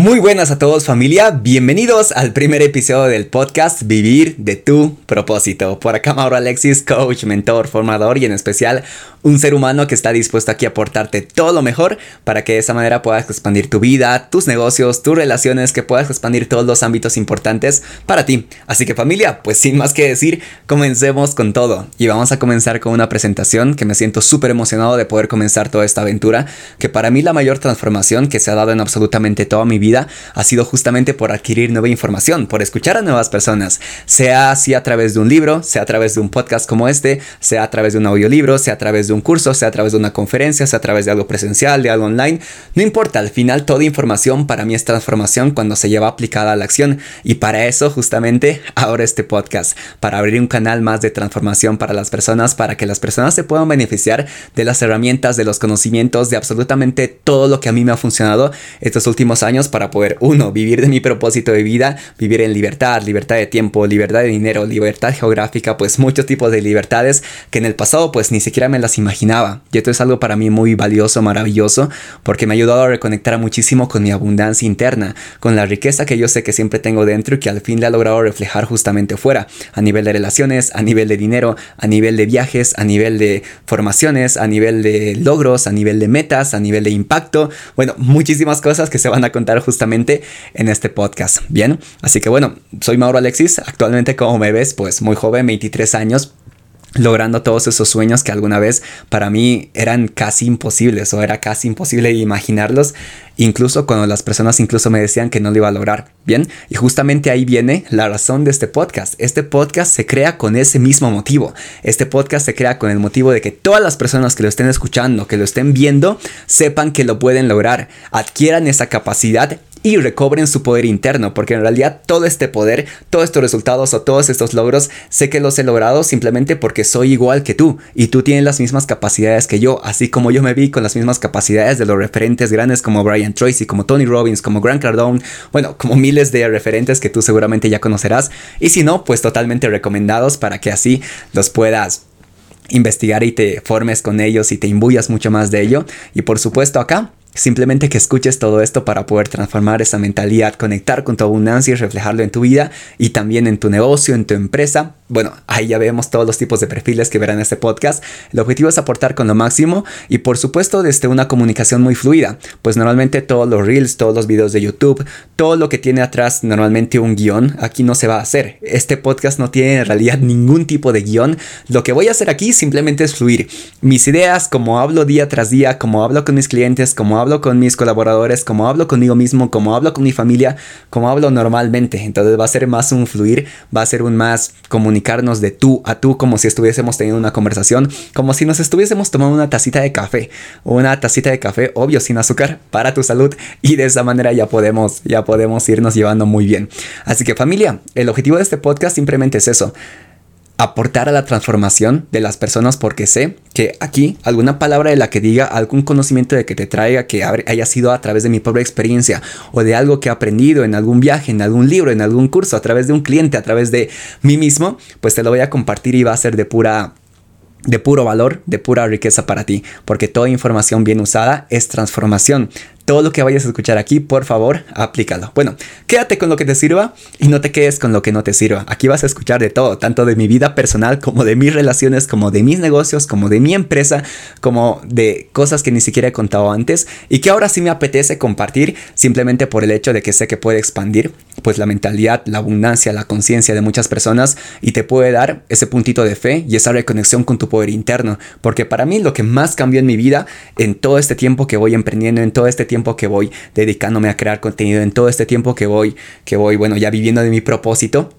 Muy buenas a todos familia, bienvenidos al primer episodio del podcast Vivir de tu propósito. Por acá Mauro Alexis, coach, mentor, formador y en especial un ser humano que está dispuesto aquí a aportarte todo lo mejor para que de esa manera puedas expandir tu vida, tus negocios, tus relaciones, que puedas expandir todos los ámbitos importantes para ti. Así que familia, pues sin más que decir, comencemos con todo. Y vamos a comenzar con una presentación que me siento súper emocionado de poder comenzar toda esta aventura, que para mí la mayor transformación que se ha dado en absolutamente toda mi vida ha sido justamente por adquirir nueva información, por escuchar a nuevas personas, sea así a través de un libro, sea a través de un podcast como este, sea a través de un audiolibro, sea a través de un curso, sea a través de una conferencia, sea a través de algo presencial, de algo online, no importa, al final toda información para mí es transformación cuando se lleva aplicada a la acción. Y para eso justamente ahora este podcast, para abrir un canal más de transformación para las personas, para que las personas se puedan beneficiar de las herramientas, de los conocimientos, de absolutamente todo lo que a mí me ha funcionado estos últimos años para poder, uno, vivir de mi propósito de vida, vivir en libertad, libertad de tiempo, libertad de dinero, libertad geográfica, pues muchos tipos de libertades que en el pasado pues ni siquiera me las imaginaba. Y esto es algo para mí muy valioso, maravilloso, porque me ha ayudado a reconectar muchísimo con mi abundancia interna, con la riqueza que yo sé que siempre tengo dentro y que al fin le ha logrado reflejar justamente fuera, a nivel de relaciones, a nivel de dinero, a nivel de viajes, a nivel de formaciones, a nivel de logros, a nivel de metas, a nivel de impacto, bueno, muchísimas cosas que se van a contar justamente en este podcast. Bien, así que bueno, soy Mauro Alexis, actualmente como me ves, pues muy joven, 23 años, logrando todos esos sueños que alguna vez para mí eran casi imposibles o era casi imposible imaginarlos, incluso cuando las personas incluso me decían que no lo iba a lograr, ¿bien? Y justamente ahí viene la razón de este podcast. Este podcast se crea con ese mismo motivo. Este podcast se crea con el motivo de que todas las personas que lo estén escuchando, que lo estén viendo, sepan que lo pueden lograr, adquieran esa capacidad y recobren su poder interno, porque en realidad todo este poder, todos estos resultados o todos estos logros, sé que los he logrado simplemente porque soy igual que tú y tú tienes las mismas capacidades que yo, así como yo me vi con las mismas capacidades de los referentes grandes como Brian Tracy, como Tony Robbins, como Grant Cardone, bueno, como miles de referentes que tú seguramente ya conocerás y si no, pues totalmente recomendados para que así los puedas investigar y te formes con ellos y te imbuyas mucho más de ello. Y por supuesto acá Simplemente que escuches todo esto para poder transformar esa mentalidad, conectar con tu abundancia y reflejarlo en tu vida y también en tu negocio, en tu empresa. Bueno, ahí ya vemos todos los tipos de perfiles que verán este podcast. El objetivo es aportar con lo máximo y por supuesto desde una comunicación muy fluida, pues normalmente todos los reels, todos los videos de YouTube, todo lo que tiene atrás normalmente un guion, aquí no se va a hacer. Este podcast no tiene en realidad ningún tipo de guion. Lo que voy a hacer aquí simplemente es fluir. Mis ideas, como hablo día tras día, como hablo con mis clientes, como hablo con mis colaboradores, como hablo conmigo mismo, como hablo con mi familia, como hablo normalmente. Entonces va a ser más un fluir, va a ser un más comunicarnos de tú a tú, como si estuviésemos teniendo una conversación, como si nos estuviésemos tomando una tacita de café, una tacita de café, obvio, sin azúcar, para tu salud. Y de esa manera ya podemos, ya podemos irnos llevando muy bien. Así que familia, el objetivo de este podcast simplemente es eso aportar a la transformación de las personas porque sé que aquí alguna palabra de la que diga, algún conocimiento de que te traiga, que haya sido a través de mi propia experiencia o de algo que he aprendido en algún viaje, en algún libro, en algún curso, a través de un cliente, a través de mí mismo, pues te lo voy a compartir y va a ser de pura de puro valor, de pura riqueza para ti, porque toda información bien usada es transformación todo lo que vayas a escuchar aquí, por favor, aplícalo. Bueno, quédate con lo que te sirva y no te quedes con lo que no te sirva. Aquí vas a escuchar de todo, tanto de mi vida personal como de mis relaciones, como de mis negocios, como de mi empresa, como de cosas que ni siquiera he contado antes y que ahora sí me apetece compartir simplemente por el hecho de que sé que puede expandir pues la mentalidad, la abundancia, la conciencia de muchas personas y te puede dar ese puntito de fe y esa reconexión con tu poder interno, porque para mí lo que más cambió en mi vida en todo este tiempo que voy emprendiendo, en todo este tiempo que voy dedicándome a crear contenido, en todo este tiempo que voy, que voy, bueno, ya viviendo de mi propósito,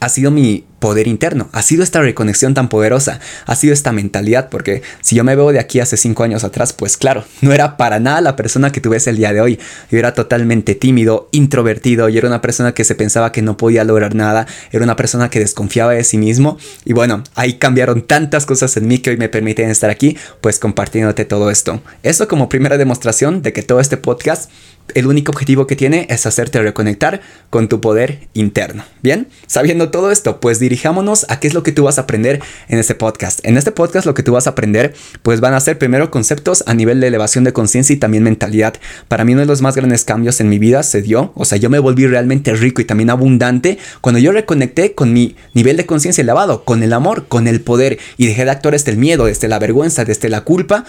ha sido mi poder interno, ha sido esta reconexión tan poderosa, ha sido esta mentalidad, porque si yo me veo de aquí hace cinco años atrás, pues claro, no era para nada la persona que tuve el día de hoy. Yo era totalmente tímido, introvertido, y era una persona que se pensaba que no podía lograr nada, era una persona que desconfiaba de sí mismo, y bueno, ahí cambiaron tantas cosas en mí que hoy me permiten estar aquí, pues compartiéndote todo esto. Eso como primera demostración de que todo este podcast el único objetivo que tiene es hacerte reconectar con tu poder interno. Bien, sabiendo todo esto, pues diría dirijámonos a qué es lo que tú vas a aprender en este podcast. En este podcast lo que tú vas a aprender pues van a ser primero conceptos a nivel de elevación de conciencia y también mentalidad. Para mí uno de los más grandes cambios en mi vida se dio, o sea, yo me volví realmente rico y también abundante cuando yo reconecté con mi nivel de conciencia elevado, con el amor, con el poder y dejé de actuar desde el miedo, desde la vergüenza, desde la culpa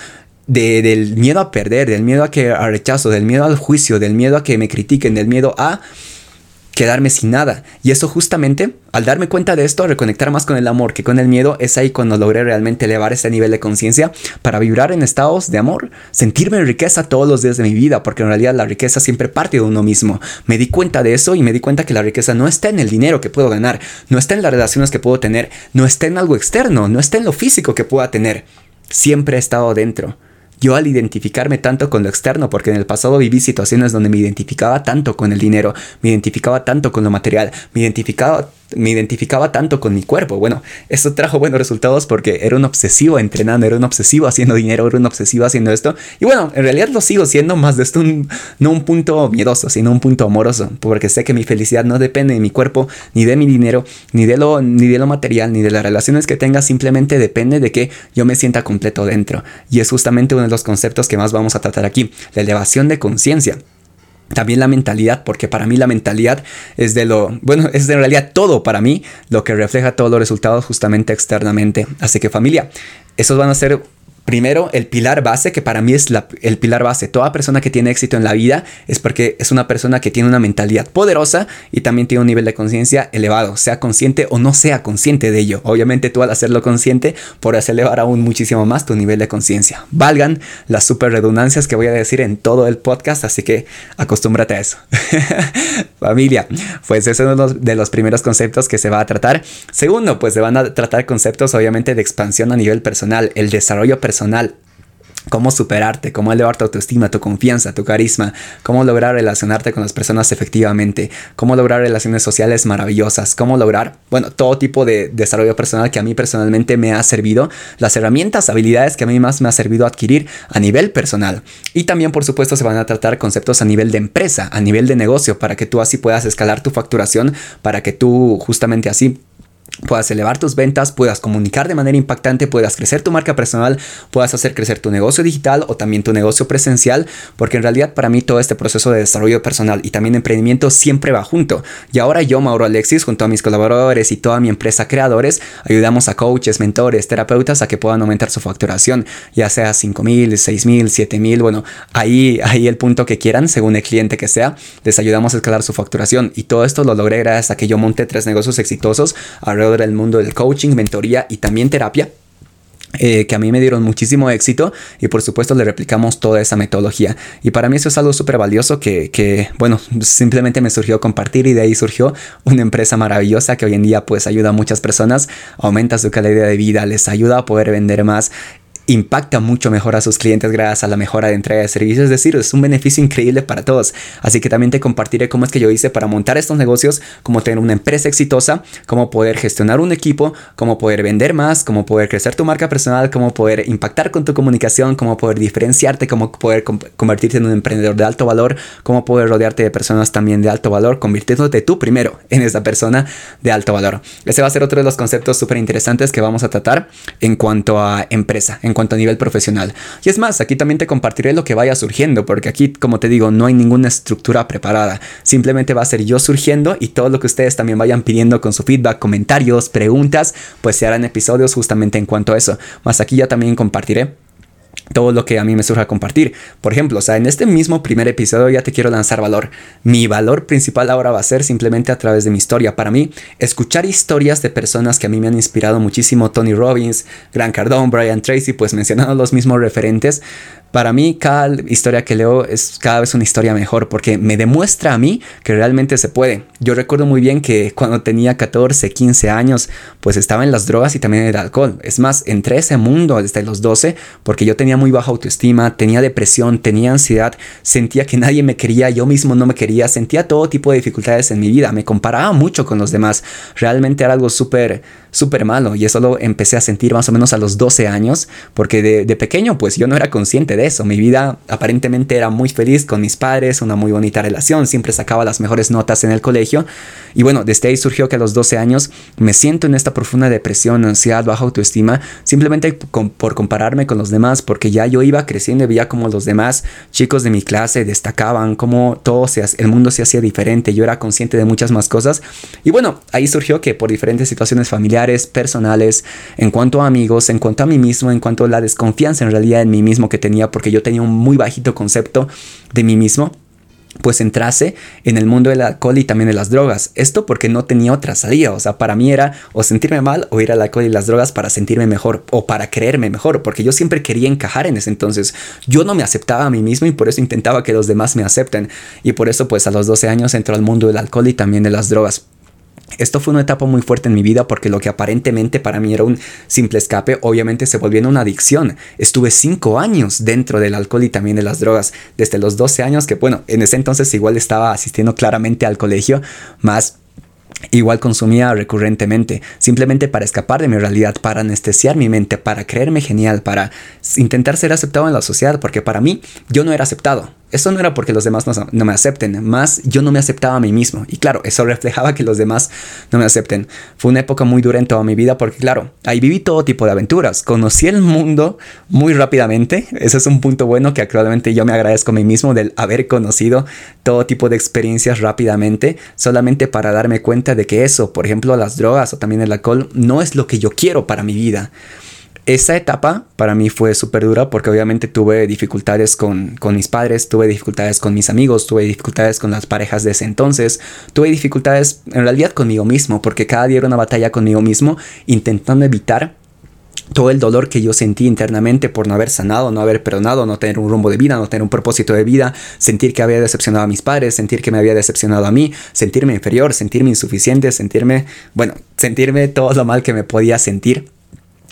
del miedo a perder, del miedo a que a rechazo, del miedo al juicio, del miedo a que me critiquen, del miedo a quedarme sin nada. Y eso justamente, al darme cuenta de esto, reconectar más con el amor que con el miedo, es ahí cuando logré realmente elevar ese nivel de conciencia para vibrar en estados de amor, sentirme en riqueza todos los días de mi vida, porque en realidad la riqueza siempre parte de uno mismo. Me di cuenta de eso y me di cuenta que la riqueza no está en el dinero que puedo ganar, no está en las relaciones que puedo tener, no está en algo externo, no está en lo físico que pueda tener. Siempre he estado dentro. Yo al identificarme tanto con lo externo, porque en el pasado viví situaciones donde me identificaba tanto con el dinero, me identificaba tanto con lo material, me identificaba me identificaba tanto con mi cuerpo. Bueno, eso trajo buenos resultados porque era un obsesivo entrenando, era un obsesivo haciendo dinero, era un obsesivo haciendo esto. Y bueno, en realidad lo sigo siendo más de esto, no un punto miedoso, sino un punto amoroso, porque sé que mi felicidad no depende de mi cuerpo, ni de mi dinero, ni de lo, ni de lo material, ni de las relaciones que tenga, simplemente depende de que yo me sienta completo dentro. Y es justamente uno de los conceptos que más vamos a tratar aquí, la elevación de conciencia. También la mentalidad, porque para mí la mentalidad es de lo, bueno, es en realidad todo para mí lo que refleja todos los resultados justamente externamente. Así que familia, esos van a ser Primero, el pilar base, que para mí es el pilar base. Toda persona que tiene éxito en la vida es porque es una persona que tiene una mentalidad poderosa y también tiene un nivel de conciencia elevado, sea consciente o no sea consciente de ello. Obviamente tú al hacerlo consciente podrás elevar aún muchísimo más tu nivel de conciencia. Valgan las super redundancias que voy a decir en todo el podcast, así que acostúmbrate a eso. Familia, pues ese es uno de los primeros conceptos que se va a tratar. Segundo, pues se van a tratar conceptos obviamente de expansión a nivel personal, el desarrollo personal personal. Cómo superarte, cómo elevar tu autoestima, tu confianza, tu carisma, cómo lograr relacionarte con las personas efectivamente, cómo lograr relaciones sociales maravillosas, cómo lograr, bueno, todo tipo de desarrollo personal que a mí personalmente me ha servido, las herramientas, habilidades que a mí más me ha servido adquirir a nivel personal. Y también, por supuesto, se van a tratar conceptos a nivel de empresa, a nivel de negocio, para que tú así puedas escalar tu facturación, para que tú justamente así puedas elevar tus ventas, puedas comunicar de manera impactante, puedas crecer tu marca personal, puedas hacer crecer tu negocio digital o también tu negocio presencial, porque en realidad para mí todo este proceso de desarrollo personal y también emprendimiento siempre va junto. Y ahora yo, Mauro Alexis, junto a mis colaboradores y toda mi empresa creadores, ayudamos a coaches, mentores, terapeutas a que puedan aumentar su facturación, ya sea 5 mil, 6 mil, 7 mil, bueno, ahí, ahí el punto que quieran, según el cliente que sea, les ayudamos a escalar su facturación. Y todo esto lo logré gracias a que yo monté tres negocios exitosos alrededor del mundo del coaching, mentoría y también terapia. Eh, que a mí me dieron muchísimo éxito y por supuesto le replicamos toda esa metodología y para mí eso es algo súper valioso que, que, bueno simplemente me surgió compartir y de ahí surgió una empresa maravillosa que hoy en día pues ayuda a muchas personas aumenta su calidad de vida les ayuda a poder vender más impacta mucho mejor a sus clientes gracias a la mejora de entrega de servicios. Es decir, es un beneficio increíble para todos. Así que también te compartiré cómo es que yo hice para montar estos negocios, cómo tener una empresa exitosa, cómo poder gestionar un equipo, cómo poder vender más, cómo poder crecer tu marca personal, cómo poder impactar con tu comunicación, cómo poder diferenciarte, cómo poder convertirte en un emprendedor de alto valor, cómo poder rodearte de personas también de alto valor, convirtiéndote tú primero en esa persona de alto valor. Ese va a ser otro de los conceptos súper interesantes que vamos a tratar en cuanto a empresa, cuanto a nivel profesional. Y es más, aquí también te compartiré lo que vaya surgiendo, porque aquí, como te digo, no hay ninguna estructura preparada. Simplemente va a ser yo surgiendo y todo lo que ustedes también vayan pidiendo con su feedback, comentarios, preguntas, pues se harán episodios justamente en cuanto a eso. Más aquí ya también compartiré todo lo que a mí me surja compartir. Por ejemplo, o sea, en este mismo primer episodio ya te quiero lanzar valor. Mi valor principal ahora va a ser simplemente a través de mi historia. Para mí, escuchar historias de personas que a mí me han inspirado muchísimo, Tony Robbins, Grant Cardone, Brian Tracy, pues mencionando los mismos referentes, para mí cada historia que leo es cada vez una historia mejor porque me demuestra a mí que realmente se puede. Yo recuerdo muy bien que cuando tenía 14, 15 años, pues estaba en las drogas y también en el alcohol. Es más, entré a ese mundo desde los 12 porque yo tenía muy baja autoestima, tenía depresión, tenía ansiedad, sentía que nadie me quería, yo mismo no me quería, sentía todo tipo de dificultades en mi vida, me comparaba mucho con los demás, realmente era algo súper, súper malo y eso lo empecé a sentir más o menos a los 12 años, porque de, de pequeño pues yo no era consciente de eso, mi vida aparentemente era muy feliz con mis padres, una muy bonita relación, siempre sacaba las mejores notas en el colegio y bueno, desde ahí surgió que a los 12 años me siento en esta profunda depresión, ansiedad, baja autoestima, simplemente por compararme con los demás, porque ya yo iba creciendo y veía como los demás chicos de mi clase destacaban, como todo se, el mundo se hacía diferente, yo era consciente de muchas más cosas. Y bueno, ahí surgió que por diferentes situaciones familiares, personales, en cuanto a amigos, en cuanto a mí mismo, en cuanto a la desconfianza en realidad en mí mismo que tenía, porque yo tenía un muy bajito concepto de mí mismo, pues entrase en el mundo del alcohol y también de las drogas. Esto porque no tenía otra salida. O sea, para mí era o sentirme mal o ir al alcohol y las drogas para sentirme mejor o para creerme mejor. Porque yo siempre quería encajar en ese entonces. Yo no me aceptaba a mí mismo y por eso intentaba que los demás me acepten. Y por eso pues a los 12 años entró al mundo del alcohol y también de las drogas. Esto fue una etapa muy fuerte en mi vida porque lo que aparentemente para mí era un simple escape, obviamente se volvió en una adicción. Estuve cinco años dentro del alcohol y también de las drogas, desde los 12 años que, bueno, en ese entonces igual estaba asistiendo claramente al colegio, más Igual consumía recurrentemente, simplemente para escapar de mi realidad, para anestesiar mi mente, para creerme genial, para intentar ser aceptado en la sociedad, porque para mí yo no era aceptado. Eso no era porque los demás no, me acepten, más yo no me aceptaba a mí mismo. Y claro, eso reflejaba que los demás no me acepten. Fue una época muy dura en toda mi vida porque claro, ahí viví todo tipo de aventuras. Conocí el mundo muy rápidamente. Ese es un punto bueno que actualmente yo me agradezco a mí mismo del haber conocido todo tipo de experiencias rápidamente, solamente para darme cuenta de que eso, por ejemplo, las drogas o también el alcohol, no es lo que yo quiero para mi vida. Esa etapa para mí fue súper dura porque obviamente tuve dificultades con, con, mis padres, tuve dificultades con mis amigos, tuve dificultades con las parejas de ese entonces, tuve dificultades en realidad conmigo mismo porque cada día era una batalla conmigo mismo intentando evitar todo el dolor que yo sentí internamente por no haber sanado, no haber perdonado, no tener un rumbo de vida, no tener un propósito de vida, sentir que había decepcionado a mis padres, sentir que me había decepcionado a mí, sentirme inferior, sentirme insuficiente, sentirme, bueno, sentirme todo lo mal que me podía sentir.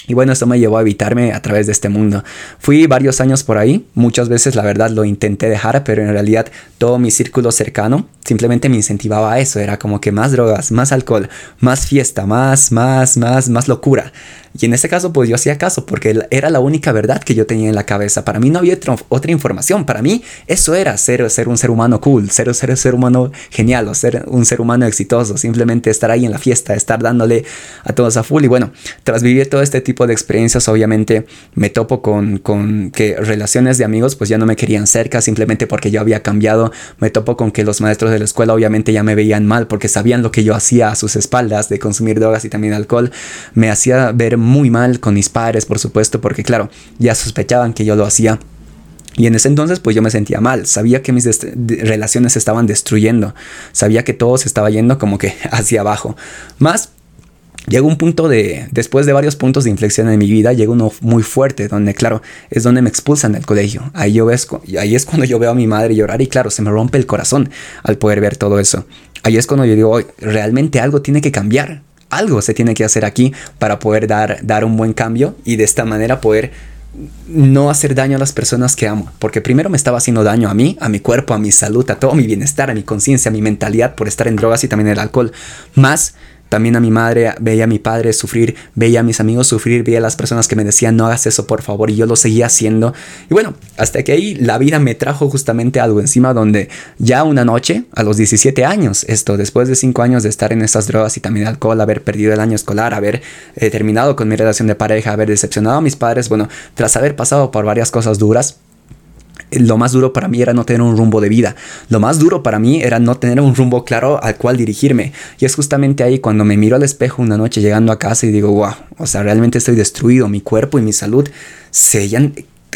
Y bueno, esto me llevó a evitarme a través de este mundo. Fui varios años por ahí, muchas veces la verdad lo intenté dejar, pero en realidad todo mi círculo cercano simplemente me incentivaba a eso, era como que más drogas, más alcohol, más fiesta, más, más, más, más locura. Y en ese caso, pues yo hacía caso porque era la única verdad que yo tenía en la cabeza. Para mí no había otra, información. Para mí eso era ser, ser un ser humano cool, ser, ser ser humano genial o ser un ser humano exitoso. Simplemente estar ahí en la fiesta, estar dándole a todos a full. Y bueno, tras vivir todo este tipo de experiencias, obviamente me topo con, con que relaciones de amigos pues ya no me querían cerca simplemente porque yo había cambiado. Me topo con que los maestros de la escuela obviamente ya me veían mal porque sabían lo que yo hacía a sus espaldas de consumir drogas y también alcohol. Me hacía ver muy mal con mis padres, por supuesto, porque claro, ya sospechaban que yo lo hacía. Y en ese entonces pues yo me sentía mal, sabía que mis relaciones se estaban destruyendo, sabía que todo se estaba yendo como que hacia abajo. Más llegó un punto de, después de varios puntos de inflexión en mi vida, llegó uno muy fuerte, donde claro, es donde me expulsan del colegio. Ahí, yo ves, ahí es cuando yo veo a mi madre llorar y claro, se me rompe el corazón al poder ver todo eso. Ahí es cuando yo digo, realmente algo tiene que cambiar algo se tiene que hacer aquí para poder dar, dar un buen cambio y de esta manera poder no hacer daño a las personas que amo. Porque primero me estaba haciendo daño a mí, a mi cuerpo, a mi salud, a todo mi bienestar, a mi conciencia, a mi mentalidad por estar en drogas y también el alcohol. Más también a mi madre, veía a mi padre sufrir, veía a mis amigos sufrir, veía a las personas que me decían no hagas eso por favor y yo lo seguía haciendo. Y bueno, hasta que ahí la vida me trajo justamente algo encima donde ya una noche, a los 17 años, esto después de 5 años de estar en estas drogas y también alcohol, haber perdido el año escolar, haber eh, terminado con mi relación de pareja, haber decepcionado a mis padres, bueno, tras haber pasado por varias cosas duras, lo más duro para mí era no tener un rumbo de vida. Lo más duro para mí era no tener un rumbo claro al cual dirigirme. Y es justamente ahí cuando me miro al espejo una noche llegando a casa y digo, wow, o sea, realmente estoy destruido. Mi cuerpo y mi salud se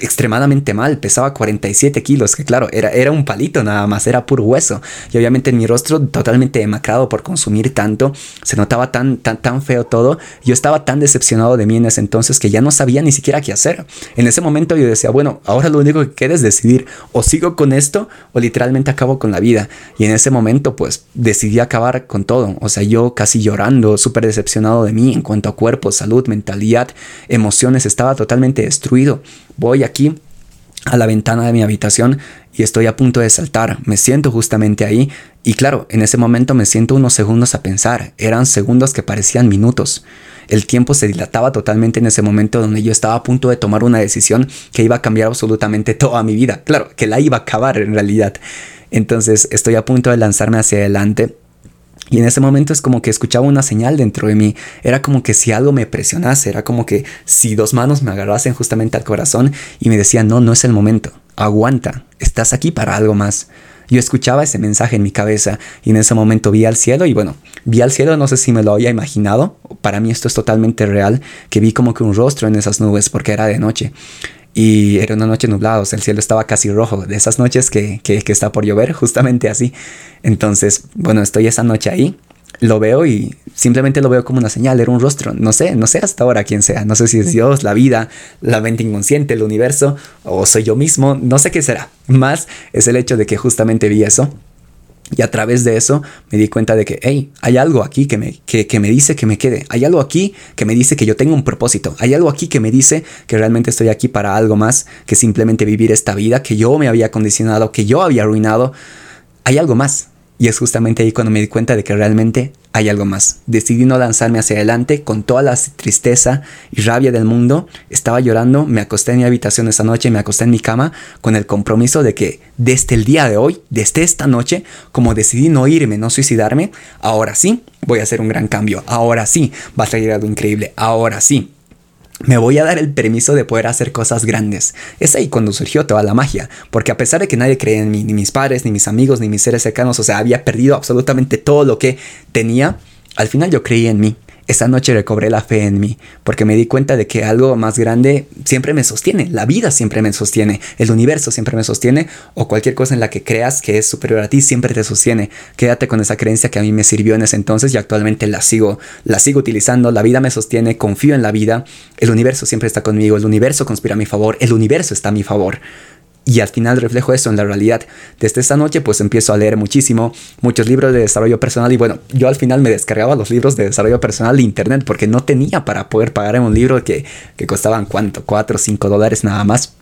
extremadamente mal, pesaba 47 kilos, que claro, era, era un palito nada más, era puro hueso. Y obviamente en mi rostro totalmente demacrado por consumir tanto, se notaba tan, tan, tan feo todo. Yo estaba tan decepcionado de mí en ese entonces que ya no sabía ni siquiera qué hacer. En ese momento yo decía, bueno, ahora lo único que queda es decidir, o sigo con esto o literalmente acabo con la vida. Y en ese momento pues decidí acabar con todo. O sea, yo casi llorando, súper decepcionado de mí en cuanto a cuerpo, salud, mentalidad, emociones, estaba totalmente destruido voy aquí a la ventana de mi habitación y estoy a punto de saltar. Me siento justamente ahí y claro, en ese momento me siento unos segundos a pensar. Eran segundos que parecían minutos. El tiempo se dilataba totalmente en ese momento donde yo estaba a punto de tomar una decisión que iba a cambiar absolutamente toda mi vida. Claro, que la iba a acabar en realidad. Entonces estoy a punto de lanzarme hacia adelante y en ese momento es como que escuchaba una señal dentro de mí. Era como que si algo me presionase, era como que si dos manos me agarrasen justamente al corazón y me decían, no, no es el momento, aguanta, estás aquí para algo más. Yo escuchaba ese mensaje en mi cabeza y en ese momento vi al cielo y bueno, vi al cielo, no sé si me lo había imaginado, para mí esto es totalmente real, que vi como que un rostro en esas nubes porque era de noche y era una noche nublada, o sea, el cielo estaba casi rojo, de esas noches que, que, que, está por llover, justamente así. Entonces, bueno, estoy esa noche ahí, lo veo y simplemente lo veo como una señal, era un rostro, no sé, no sé hasta ahora quién sea, no sé si es Dios, la vida, la mente inconsciente, el universo, o soy yo mismo, no sé qué será, más es el hecho de que justamente vi eso y a través de eso me di cuenta de que, hey, hay algo aquí que me, que, que me dice que me quede. Hay algo aquí que me dice que yo tengo un propósito. Hay algo aquí que me dice que realmente estoy aquí para algo más que simplemente vivir esta vida que yo me había condicionado, que yo había arruinado. Hay algo más. Y es justamente ahí cuando me di cuenta de que realmente hay algo más. Decidí no lanzarme hacia adelante con toda la tristeza y rabia del mundo. Estaba llorando, me acosté en mi habitación esa noche, me acosté en mi cama con el compromiso de que desde el día de hoy, desde esta noche, como decidí no irme, no suicidarme, ahora sí voy a hacer un gran cambio. Ahora sí va a salir algo increíble. Ahora sí me voy a dar el permiso de poder hacer cosas grandes. Es ahí cuando surgió toda la magia, porque a pesar de que nadie creía en mí, ni mis padres, ni mis amigos, ni mis seres cercanos, o sea, había perdido absolutamente todo lo que tenía, al final yo creí en mí. Esa noche recobré la fe en mí, porque me di cuenta de que algo más grande siempre me sostiene, la vida siempre me sostiene, el universo siempre me sostiene, o cualquier cosa en la que creas que es superior a ti siempre te sostiene. Quédate con esa creencia que a mí me sirvió en ese entonces y actualmente la sigo, la sigo utilizando, la vida me sostiene, confío en la vida, el universo siempre está conmigo, el universo conspira a mi favor, el universo está a mi favor y al final reflejo eso en la realidad. Desde esta noche pues empiezo a leer muchísimo, muchos libros de desarrollo personal y bueno, yo al final me descargaba los libros de desarrollo personal de internet porque no tenía para poder pagar un libro que, que costaban cuánto, 4 o 5 dólares nada más.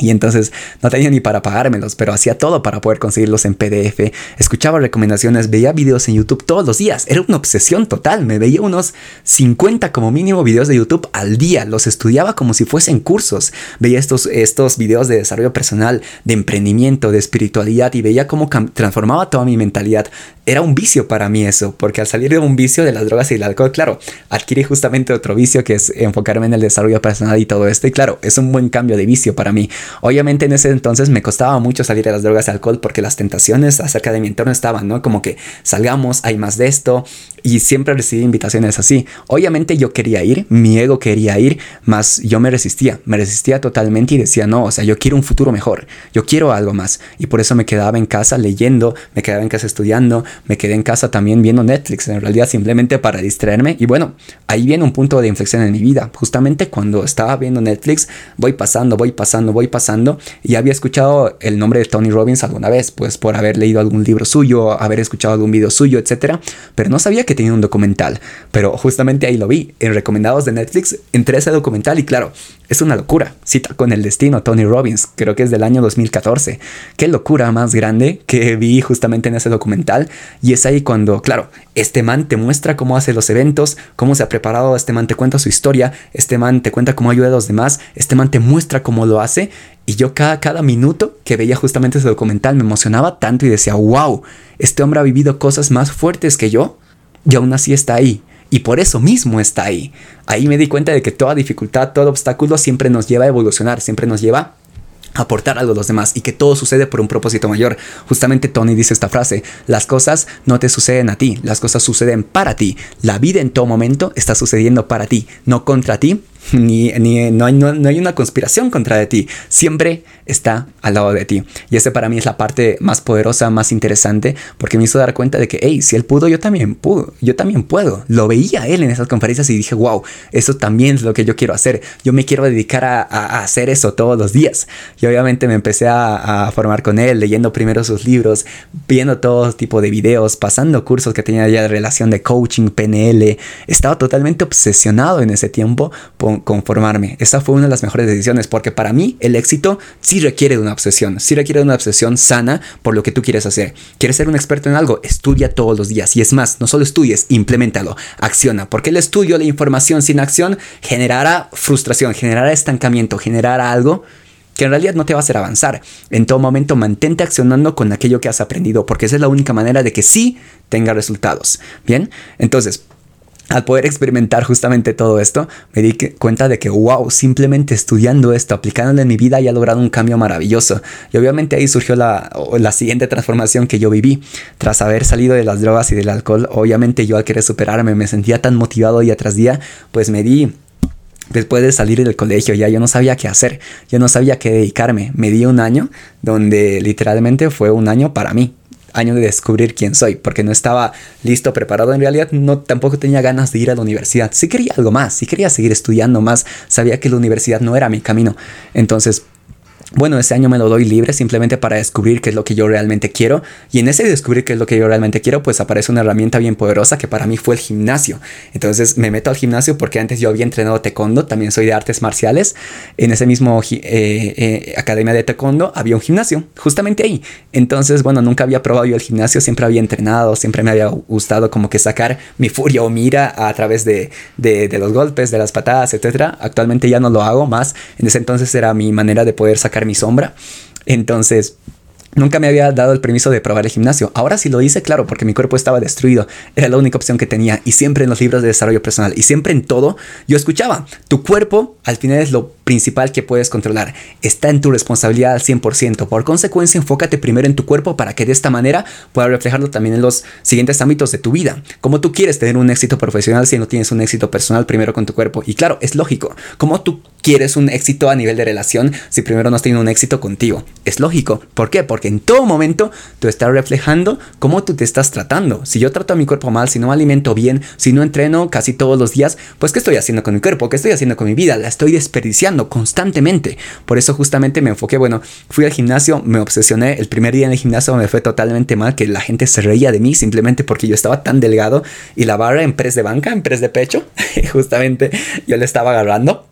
Y entonces no tenía ni para pagármelos, pero hacía todo para poder conseguirlos en PDF. Escuchaba recomendaciones, veía videos en YouTube todos los días. Era una obsesión total. Me veía unos 50 como mínimo videos de YouTube al día. Los estudiaba como si fuesen cursos. Veía estos, estos videos de desarrollo personal, de emprendimiento, de espiritualidad y veía cómo transformaba toda mi mentalidad. Era un vicio para mí eso, porque al salir de un vicio de las drogas y el alcohol, claro, adquirí justamente otro vicio que es enfocarme en el desarrollo personal y todo esto. Y claro, es un buen cambio de vicio para mí. Obviamente en ese entonces me costaba mucho salir de las drogas y alcohol porque las tentaciones acerca de mi entorno estaban, ¿no? Como que salgamos, hay más de esto y siempre recibí invitaciones así. Obviamente yo quería ir, mi ego quería ir, más yo me resistía, me resistía totalmente y decía, no, o sea, yo quiero un futuro mejor, yo quiero algo más. Y por eso me quedaba en casa leyendo, me quedaba en casa estudiando, me quedé en casa también viendo Netflix, en realidad simplemente para distraerme. Y bueno, ahí viene un punto de inflexión en mi vida. Justamente cuando estaba viendo Netflix, voy pasando, voy pasando, voy pasando y había escuchado el nombre de Tony Robbins alguna vez, pues por haber leído algún libro suyo, haber escuchado algún video suyo, etcétera, pero no sabía que tenía un documental. Pero justamente ahí lo vi, en recomendados de Netflix, entré ese documental y claro, es una locura. Cita con el destino Tony Robbins, creo que es del año 2014. Qué locura más grande que vi justamente en ese documental. Y es ahí cuando, claro, este man te muestra cómo hace los eventos, cómo se ha preparado, este man te cuenta su historia, este man te cuenta cómo ayuda a los demás, este man te muestra cómo lo hace y yo cada, cada minuto que veía justamente ese documental me emocionaba tanto y decía, wow, este hombre ha vivido cosas más fuertes que yo y aún así está ahí. Y por eso mismo está ahí. Ahí me di cuenta de que toda dificultad, todo obstáculo siempre nos lleva a evolucionar, siempre nos lleva a aportar algo a los demás y que todo sucede por un propósito mayor. Justamente Tony dice esta frase, las cosas no te suceden a ti, las cosas suceden para ti. La vida en todo momento está sucediendo para ti, no contra ti, ni, ni no, hay, no, hay, una conspiración contra de ti, siempre está al lado de ti. Y ese para mí es la parte más poderosa, más interesante, porque me hizo dar cuenta de que, hey, si él pudo, yo también puedo, yo también puedo. Lo veía él en esas conferencias y dije, wow, eso también es lo que yo quiero hacer. Yo me quiero dedicar a, a hacer eso todos los días. Y obviamente me empecé a, a, formar con él, leyendo primero sus libros, viendo todo tipo de videos, pasando cursos que tenía ya de relación de coaching, PNL. Estaba totalmente obsesionado en ese tiempo por conformarme. Esa fue una de las mejores decisiones porque para mí el éxito sí requiere de una obsesión, sí requiere de una obsesión sana por lo que tú quieres hacer. ¿Quieres ser un experto en algo? Estudia todos los días. Y es más, no solo estudies, implementalo, acciona. Porque el estudio, la información sin acción generará frustración, generará estancamiento, generará algo que en realidad no te va a hacer avanzar. En todo momento mantente accionando con aquello que has aprendido, porque esa es la única manera de que sí tenga resultados. Bien, entonces, al poder experimentar justamente todo esto, me di cuenta de que, wow, simplemente estudiando esto, aplicándolo en mi vida, ya he logrado un cambio maravilloso. Y obviamente ahí surgió la, la siguiente transformación que yo viví. Tras haber salido de las drogas y del alcohol, obviamente yo al querer superarme me sentía tan motivado día tras día, pues me di después de salir del colegio ya yo no sabía qué hacer, yo no sabía qué dedicarme. Me di un año donde literalmente fue un año para mí, año de descubrir quién soy, porque no estaba listo, preparado. En realidad, no tampoco tenía ganas de ir a la universidad. Sí quería algo más, sí quería seguir estudiando más. Sabía que la universidad no era mi camino. Entonces, bueno, ese año me lo doy libre simplemente para descubrir qué es lo que yo realmente quiero. Y en ese descubrir qué es lo que yo realmente quiero, pues aparece una herramienta bien poderosa que para mí fue el gimnasio. Entonces me meto al gimnasio porque antes yo había entrenado taekwondo, también soy de artes marciales. En ese mismo eh, eh, academia de taekwondo había un gimnasio, justamente ahí. Entonces, bueno, nunca había probado yo el gimnasio, siempre había entrenado, siempre me había gustado como que sacar mi furia o mira a través de, de, de los golpes, de las patadas, etc. Actualmente ya no lo hago más. En ese entonces era mi manera de poder sacar mi sombra. Entonces, Nunca me había dado el permiso de probar el gimnasio. Ahora sí lo hice, claro, porque mi cuerpo estaba destruido. Era la única opción que tenía. Y siempre en los libros de desarrollo personal y siempre en todo, yo escuchaba, tu cuerpo al final es lo principal que puedes controlar. Está en tu responsabilidad al 100%. Por consecuencia, enfócate primero en tu cuerpo para que de esta manera pueda reflejarlo también en los siguientes ámbitos de tu vida. Como tú quieres tener un éxito profesional si no tienes un éxito personal primero con tu cuerpo. Y claro, es lógico. Como tú quieres un éxito a nivel de relación si primero no has tenido un éxito contigo? Es lógico. ¿Por qué? En todo momento tú estás reflejando cómo tú te estás tratando. Si yo trato a mi cuerpo mal, si no me alimento bien, si no entreno casi todos los días, pues ¿qué estoy haciendo con mi cuerpo? ¿Qué estoy haciendo con mi vida? La estoy desperdiciando constantemente. Por eso justamente me enfoqué, bueno, fui al gimnasio, me obsesioné. El primer día en el gimnasio me fue totalmente mal, que la gente se reía de mí simplemente porque yo estaba tan delgado y la barra en press de banca, en press de pecho, justamente yo le estaba agarrando.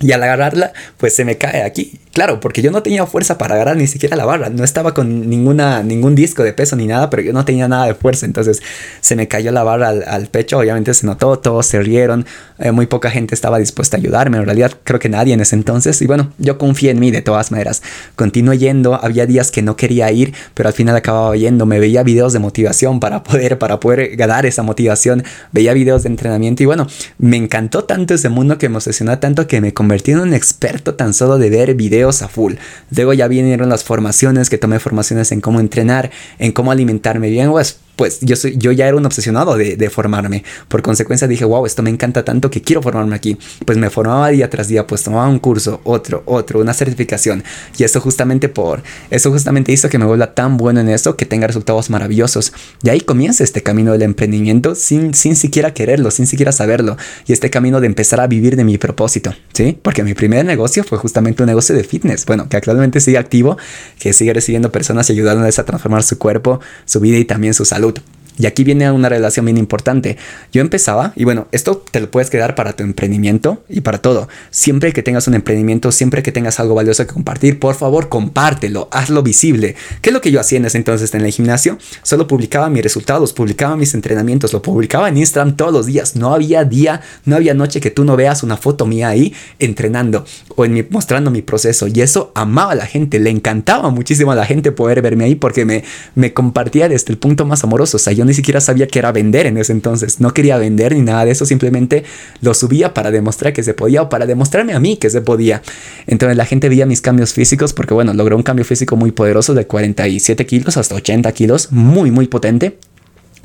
Y al agarrarla, pues se me cae aquí. Claro, porque yo no tenía fuerza para agarrar ni siquiera la barra. No estaba con ninguna, ningún disco de peso ni nada, pero yo no tenía nada de fuerza. Entonces se me cayó la barra al, pecho. Obviamente se notó, todos se rieron. Eh, muy poca gente estaba dispuesta a ayudarme. En realidad creo que nadie en ese entonces. Y bueno, yo confié en mí de todas maneras. Continué yendo. Había días que no quería ir, pero al final acababa yendo. Me veía videos de motivación para poder, para poder ganar esa motivación. Veía videos de entrenamiento. Y bueno, me encantó tanto ese mundo que me obsesionó tanto que me convertí en un experto tan solo de ver videos a full. Luego ya vinieron las formaciones, que tomé formaciones en cómo entrenar, en cómo alimentarme bien, pues pues yo, soy, yo ya era un obsesionado de, formarme. Por consecuencia dije, wow, esto me encanta tanto que quiero formarme aquí. Pues me formaba día tras día, pues tomaba un curso, otro, otro, una certificación. Y eso justamente por, eso justamente hizo que me vuelva tan bueno en eso que tenga resultados maravillosos. Y ahí comienza este camino del emprendimiento sin, sin siquiera quererlo, sin siquiera saberlo. Y este camino de empezar a vivir de mi propósito, ¿sí? Porque mi primer negocio fue justamente un negocio de fitness. Bueno, que actualmente sigue activo, que sigue recibiendo personas y ayudándoles a transformar su cuerpo, su vida y también su salud. Salud. Y aquí viene una relación bien importante. Yo empezaba, y bueno, esto te lo puedes quedar para tu emprendimiento y para todo. Siempre que tengas un emprendimiento, siempre que tengas algo valioso que compartir, por favor, compártelo, hazlo visible. ¿Qué es lo que yo hacía en ese entonces en el gimnasio? Solo publicaba mis resultados, publicaba mis entrenamientos, lo publicaba en Instagram todos los días. No había día, no había noche que tú no veas una foto mía ahí entrenando o en mostrando mi proceso. Y eso amaba a la gente, le encantaba muchísimo a la gente poder verme ahí porque me, me compartía desde el punto más amoroso. O sea, yo ni siquiera sabía que era vender en ese entonces. No quería vender ni nada de eso, simplemente lo subía para demostrar que se podía o para demostrarme a mí que se podía. Entonces la gente veía mis cambios físicos porque, bueno, logré un cambio físico muy poderoso de 47 kilos hasta 80 kilos, muy, muy potente.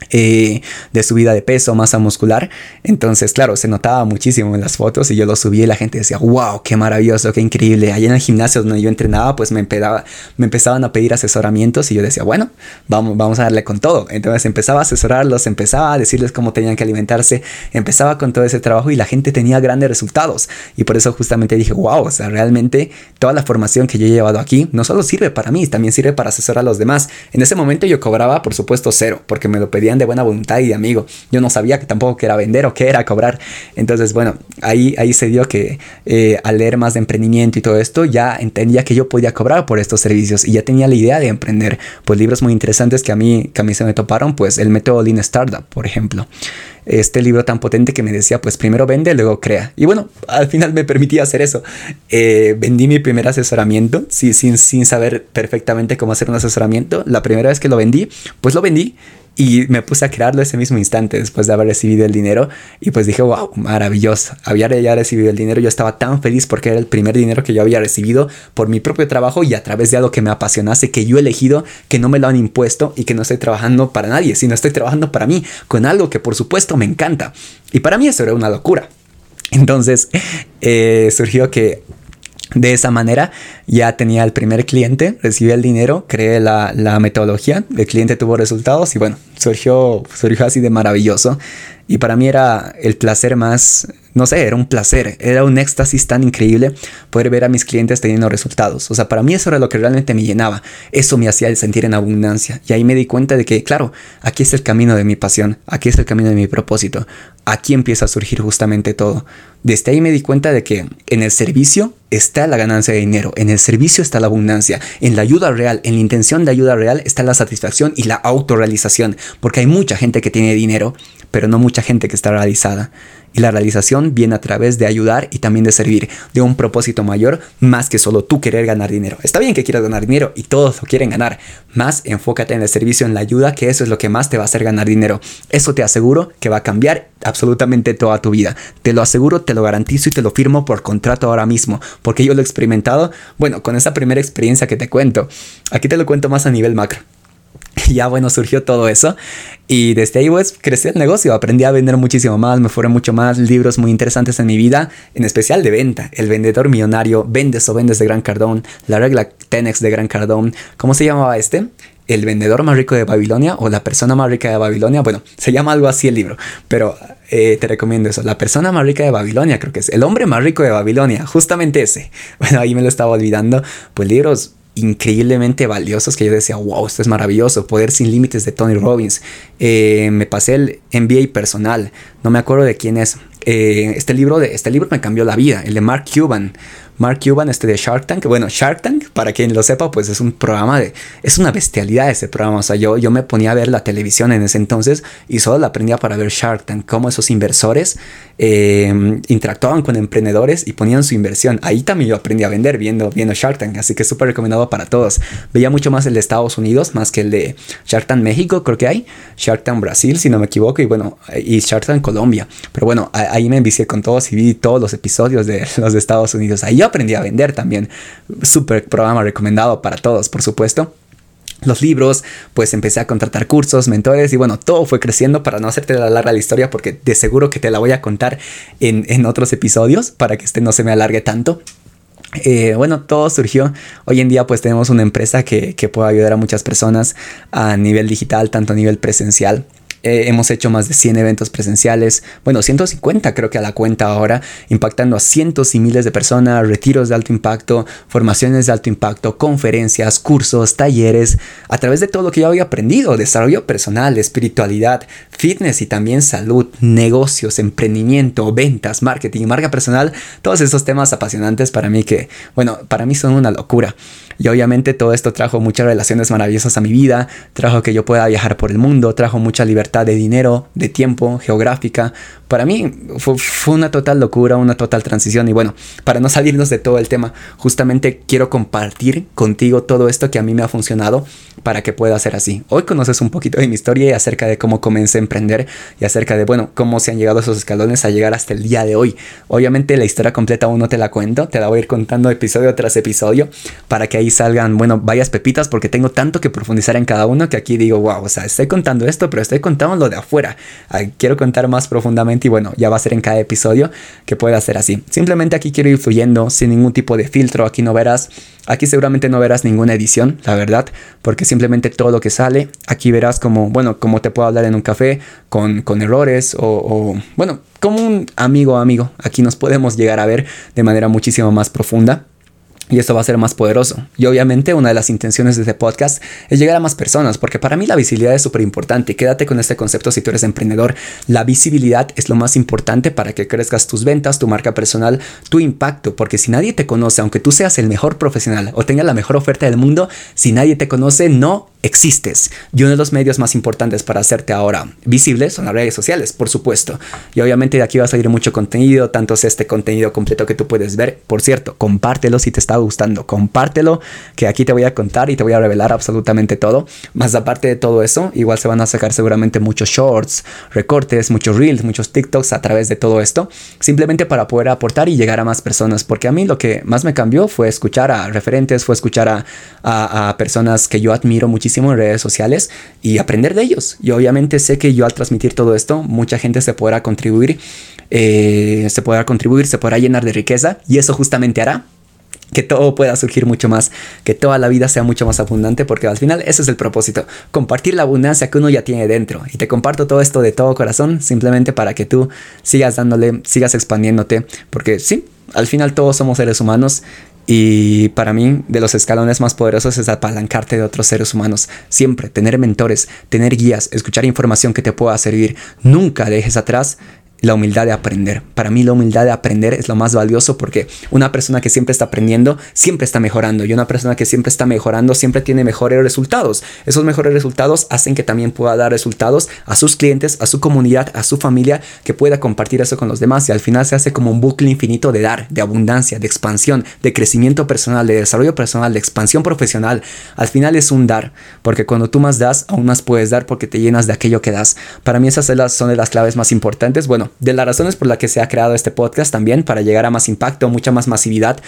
Eh, de subida de peso, masa muscular. Entonces, claro, se notaba muchísimo en las fotos y yo lo subí y la gente decía, wow, qué maravilloso, qué increíble. Allá en el gimnasio donde yo entrenaba, pues me, me empezaban a pedir asesoramientos y yo decía, bueno, vamos, vamos a darle con todo. Entonces empezaba a asesorarlos, empezaba a decirles cómo tenían que alimentarse, empezaba con todo ese trabajo y la gente tenía grandes resultados. Y por eso justamente dije, wow, o sea, realmente toda la formación que yo he llevado aquí no solo sirve para mí, también sirve para asesorar a los demás. En ese momento yo cobraba, por supuesto, cero, porque me lo pedían de buena voluntad y de amigo. Yo no sabía que tampoco que era vender o que era cobrar. Entonces, bueno, ahí, ahí se dio que eh, al leer más de emprendimiento y todo esto, ya entendía que yo podía cobrar por estos servicios y ya tenía la idea de emprender. Pues libros muy interesantes que a mí, a mí se me toparon, pues el método Lean Startup, por ejemplo este libro tan potente que me decía, pues primero vende, luego crea. Y bueno, al final me permitía hacer eso. Eh, vendí mi primer asesoramiento, sí, sin, sin saber perfectamente cómo hacer un asesoramiento. La primera vez que lo vendí, pues lo vendí y me puse a crearlo ese mismo instante después de haber recibido el dinero. Y pues dije, wow, maravilloso. Había ya recibido el dinero. Yo estaba tan feliz porque era el primer dinero que yo había recibido por mi propio trabajo y a través de algo que me apasionase, que yo he elegido, que no me lo han impuesto y que no estoy trabajando para nadie, sino estoy trabajando para mí, con algo que por supuesto me encanta. Y para mí eso era una locura. Entonces eh, surgió que de esa manera ya tenía el primer cliente, recibí el dinero, creé la, la, metodología, el cliente tuvo resultados y bueno, surgió, surgió así de maravilloso. Y para mí era el placer más, no sé, era un placer, era un éxtasis tan increíble poder ver a mis clientes teniendo resultados. O sea, para mí eso era lo que realmente me llenaba, eso me hacía sentir en abundancia. Y ahí me di cuenta de que, claro, aquí es el camino de mi pasión, aquí es el camino de mi propósito, aquí empieza a surgir justamente todo. Desde ahí me di cuenta de que en el servicio está la ganancia de dinero, en el servicio está la abundancia, en la ayuda real, en la intención de ayuda real está la satisfacción y la autorrealización, porque hay mucha gente que tiene dinero, pero no mucha gente que está realizada. Y la realización viene a través de ayudar y también de servir, de un propósito mayor, más que solo tú querer ganar dinero. Está bien que quieras ganar dinero y todos lo quieren ganar, más enfócate en el servicio, en la ayuda, que eso es lo que más te va a hacer ganar dinero. Eso te aseguro que va a cambiar absolutamente toda tu vida. Te lo aseguro, te lo garantizo y te lo firmo por contrato ahora mismo, porque yo lo he experimentado, bueno, con esa primera experiencia que te cuento. Aquí te lo cuento más a nivel macro. Y ya bueno, surgió todo eso. Y desde ahí pues crecí el negocio, aprendí a vender muchísimo más, me fueron mucho más libros muy interesantes en mi vida, en especial de venta. El vendedor millonario, Vendes o Vendes de Gran Cardón, la regla Tenex de Gran Cardón. ¿Cómo se llamaba este? El vendedor más rico de Babilonia o la persona más rica de Babilonia. Bueno, se llama algo así el libro, pero eh, te recomiendo eso. La persona más rica de Babilonia, creo que es. El hombre más rico de Babilonia, justamente ese. Bueno, ahí me lo estaba olvidando. Pues libros increíblemente valiosos que yo decía, wow, esto es maravilloso, Poder sin Límites de Tony Robbins. Eh, me pasé el MBA personal, no me acuerdo de quién es. Eh, este, libro de, este libro me cambió la vida, el de Mark Cuban. Mark Cuban, este de Shark Tank. Bueno, Shark Tank, para quien lo sepa, pues es un programa de... Es una bestialidad ese programa. O sea, yo, yo me ponía a ver la televisión en ese entonces y solo la aprendía para ver Shark Tank. Cómo esos inversores eh, interactuaban con emprendedores y ponían su inversión. Ahí también yo aprendí a vender viendo, viendo Shark Tank. Así que súper recomendado para todos. Veía mucho más el de Estados Unidos, más que el de Shark Tank México, creo que hay. Shark Tank Brasil, si no me equivoco. Y bueno, y Shark Tank Colombia. Pero bueno, ahí me envicié con todos y vi todos los episodios de los de Estados Unidos. Ahí yo aprendí a vender también. Súper programa recomendado para todos, por supuesto los libros, pues empecé a contratar cursos, mentores y bueno, todo fue creciendo para no hacerte la larga la historia porque de seguro que te la voy a contar en, otros episodios para que este no se me alargue tanto. Eh, bueno, todo surgió. Hoy en día pues tenemos una empresa que, que puede ayudar a muchas personas a nivel digital, tanto a nivel presencial. Eh, hemos hecho más de 100 eventos presenciales, bueno, 150 creo que a la cuenta ahora, impactando a cientos y miles de personas, retiros de alto impacto, formaciones de alto impacto, conferencias, cursos, talleres, a través de todo lo que yo había aprendido, desarrollo personal, espiritualidad, fitness y también salud, negocios, emprendimiento, ventas, marketing, marca personal, todos esos temas apasionantes para mí que, bueno, para mí son una locura. Y obviamente todo esto trajo muchas relaciones maravillosas a mi vida, trajo que yo pueda viajar por el mundo, trajo mucha libertad de dinero, de tiempo, geográfica. Para mí fue, una total locura, una total transición. Y bueno, para no salirnos de todo el tema, justamente quiero compartir contigo todo esto que a mí me ha funcionado para que pueda ser así. Hoy conoces un poquito de mi historia y acerca de cómo comencé a emprender y acerca de, bueno, cómo se han llegado esos escalones a llegar hasta el día de hoy. Obviamente la historia completa aún no te la cuento, te la voy a ir contando episodio tras episodio para que ahí salgan, bueno, varias pepitas porque tengo tanto que profundizar en cada uno que aquí digo, wow, o sea, estoy contando esto, pero estoy contando lo de afuera. quiero contar más profundamente y bueno, ya va a ser en cada episodio que pueda ser así. Simplemente aquí quiero ir fluyendo sin ningún tipo de filtro, aquí no verás, aquí seguramente no verás ninguna edición, la verdad, porque simplemente todo lo que sale, aquí verás como, bueno, como te puedo hablar en un café con, con errores o, o, bueno, como un amigo amigo, aquí nos podemos llegar a ver de manera muchísimo más profunda. Y eso va a ser más poderoso. Y obviamente una de las intenciones de este podcast es llegar a más personas, porque para mí la visibilidad es súper importante. Quédate con este concepto si tú eres emprendedor. La visibilidad es lo más importante para que crezcas tus ventas, tu marca personal, tu impacto, porque si nadie te conoce, aunque tú seas el mejor profesional o tengas la mejor oferta del mundo, si nadie te conoce, no existes. Y uno de los medios más importantes para hacerte ahora visible son las redes sociales, por supuesto. Y obviamente de aquí va a salir mucho contenido, tanto es este contenido completo que tú puedes ver. Por cierto, compártelo si te está gustando, compártelo, que aquí te voy a contar y te voy a revelar absolutamente todo. Más aparte de todo eso, igual se van a sacar seguramente muchos shorts, recortes, muchos reels, muchos TikToks a través de todo esto, simplemente para poder aportar y llegar a más personas. Porque a mí lo que más me cambió fue escuchar a referentes, fue escuchar a, a, a personas que yo admiro muchísimo en redes sociales y aprender de ellos. Y obviamente sé que yo al transmitir todo esto, mucha gente se podrá contribuir, eh, se podrá contribuir, se podrá llenar de riqueza y eso justamente hará que todo pueda surgir mucho más, que toda la vida sea mucho más abundante, porque al final ese es el propósito, compartir la abundancia que uno ya tiene dentro. Y te comparto todo esto de todo corazón, simplemente para que tú sigas dándole, sigas expandiéndote, porque sí, al final todos somos seres humanos y para mí, de los escalones más poderosos es apalancarte de otros seres humanos. Siempre tener mentores, tener guías, escuchar información que te pueda servir. Nunca dejes atrás la humildad de aprender. Para mí la humildad de aprender es lo más valioso porque una persona que siempre está aprendiendo siempre está mejorando y una persona que siempre está mejorando siempre tiene mejores resultados. Esos mejores resultados hacen que también pueda dar resultados a sus clientes, a su comunidad, a su familia, que pueda compartir eso con los demás y al final se hace como un bucle infinito de dar, de abundancia, de expansión, de crecimiento personal, de desarrollo personal, de expansión profesional. Al final es un dar, porque cuando tú más das, aún más puedes dar porque te llenas de aquello que das. Para mí esas son las claves más importantes. Bueno, de las razones por las que se ha creado este podcast también, para llegar a más impacto, mucha más masividad,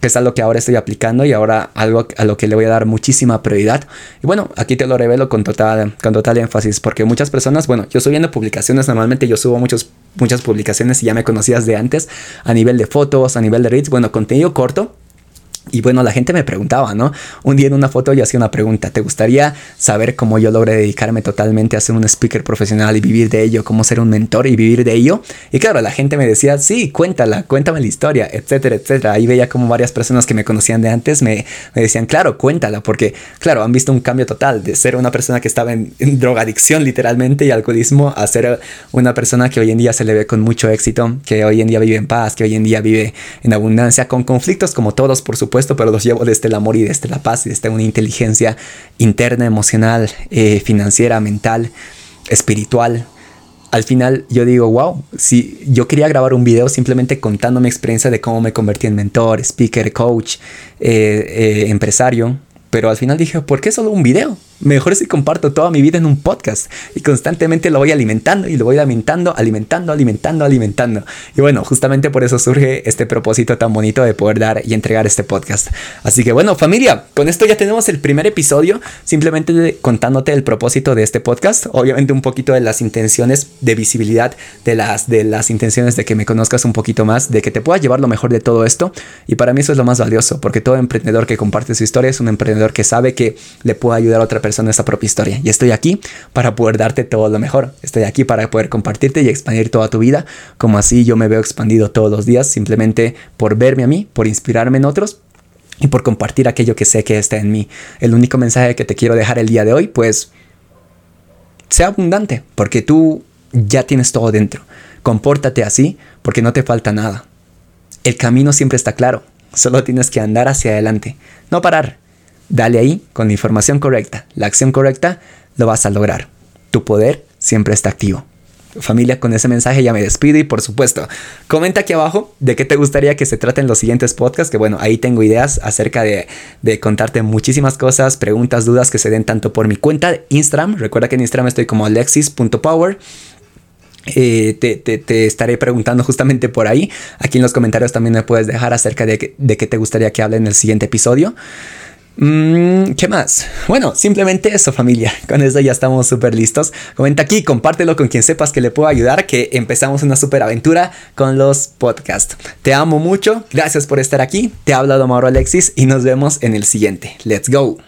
que es algo que ahora estoy aplicando y ahora algo a lo que le voy a dar muchísima prioridad. Y bueno, aquí te lo revelo con total, con total énfasis, porque muchas personas, bueno, yo subiendo publicaciones, normalmente yo subo muchos, muchas publicaciones y ya me conocías de antes, a nivel de fotos, a nivel de reads, bueno, contenido corto y bueno, la gente me preguntaba, ¿no? Un día en una foto yo hacía una pregunta, ¿te gustaría saber cómo yo logré dedicarme totalmente a ser un speaker profesional y vivir de ello, cómo ser un mentor y vivir de ello? Y claro, la gente me decía, sí, cuéntala, cuéntame la historia, etcétera, etcétera. Ahí veía como varias personas que me conocían de antes me, me decían, claro, cuéntala, porque claro, han visto un cambio total de ser una persona que estaba en, en drogadicción literalmente y alcoholismo a ser una persona que hoy en día se le ve con mucho éxito, que hoy en día vive en paz, que hoy en día vive en abundancia, con conflictos como todos, por supuesto pero los llevo desde el amor y desde la paz y desde una inteligencia interna, emocional, eh, financiera, mental, espiritual. Al final yo digo, wow, si yo quería grabar un video simplemente contando mi experiencia de cómo me convertí en mentor, speaker, coach, eh, eh, empresario, pero al final dije, ¿por qué solo un video? Mejor si comparto toda mi vida en un podcast y constantemente lo voy alimentando y lo voy alimentando, alimentando, alimentando, alimentando. Y bueno, justamente por eso surge este propósito tan bonito de poder dar y entregar este podcast. Así que bueno, familia, con esto ya tenemos el primer episodio, simplemente contándote el propósito de este podcast, obviamente un poquito de las intenciones de visibilidad, de las, de las intenciones de que me conozcas un poquito más, de que te puedas llevar lo mejor de todo esto. Y para mí eso es lo más valioso, porque todo emprendedor que comparte su historia es un emprendedor que sabe que le puede ayudar a otra persona en esa propia historia. Y estoy aquí para poder darte todo lo mejor. Estoy aquí para poder compartirte y expandir toda tu vida, como así yo me veo expandido todos los días, simplemente por verme a mí, por inspirarme en otros y por compartir aquello que sé que está en mí. El único mensaje que te quiero dejar el día de hoy, pues, sea abundante, porque tú ya tienes todo dentro. Compórtate así porque no te falta nada. El camino siempre está claro, solo tienes que andar hacia adelante, no parar. Dale ahí con la información correcta, la acción correcta, lo vas a lograr. Tu poder siempre está activo. Familia, con ese mensaje ya me despido y por supuesto, comenta aquí abajo de qué te gustaría que se traten los siguientes podcasts, que bueno, ahí tengo ideas acerca de, contarte muchísimas cosas, preguntas, dudas que se den tanto por mi cuenta de Instagram, recuerda que en Instagram estoy como alexis.power. Eh, te, estaré preguntando justamente por ahí. Aquí en los comentarios también me puedes dejar acerca de, de qué te gustaría que hable en el siguiente episodio. Mm, ¿Qué más? Bueno, simplemente eso familia. Con eso ya estamos súper listos. Comenta aquí, compártelo con quien sepas que le puedo ayudar, que empezamos una súper aventura con los podcasts. Te amo mucho, gracias por estar aquí. Te ha hablado Mauro Alexis y nos vemos en el siguiente. Let's go.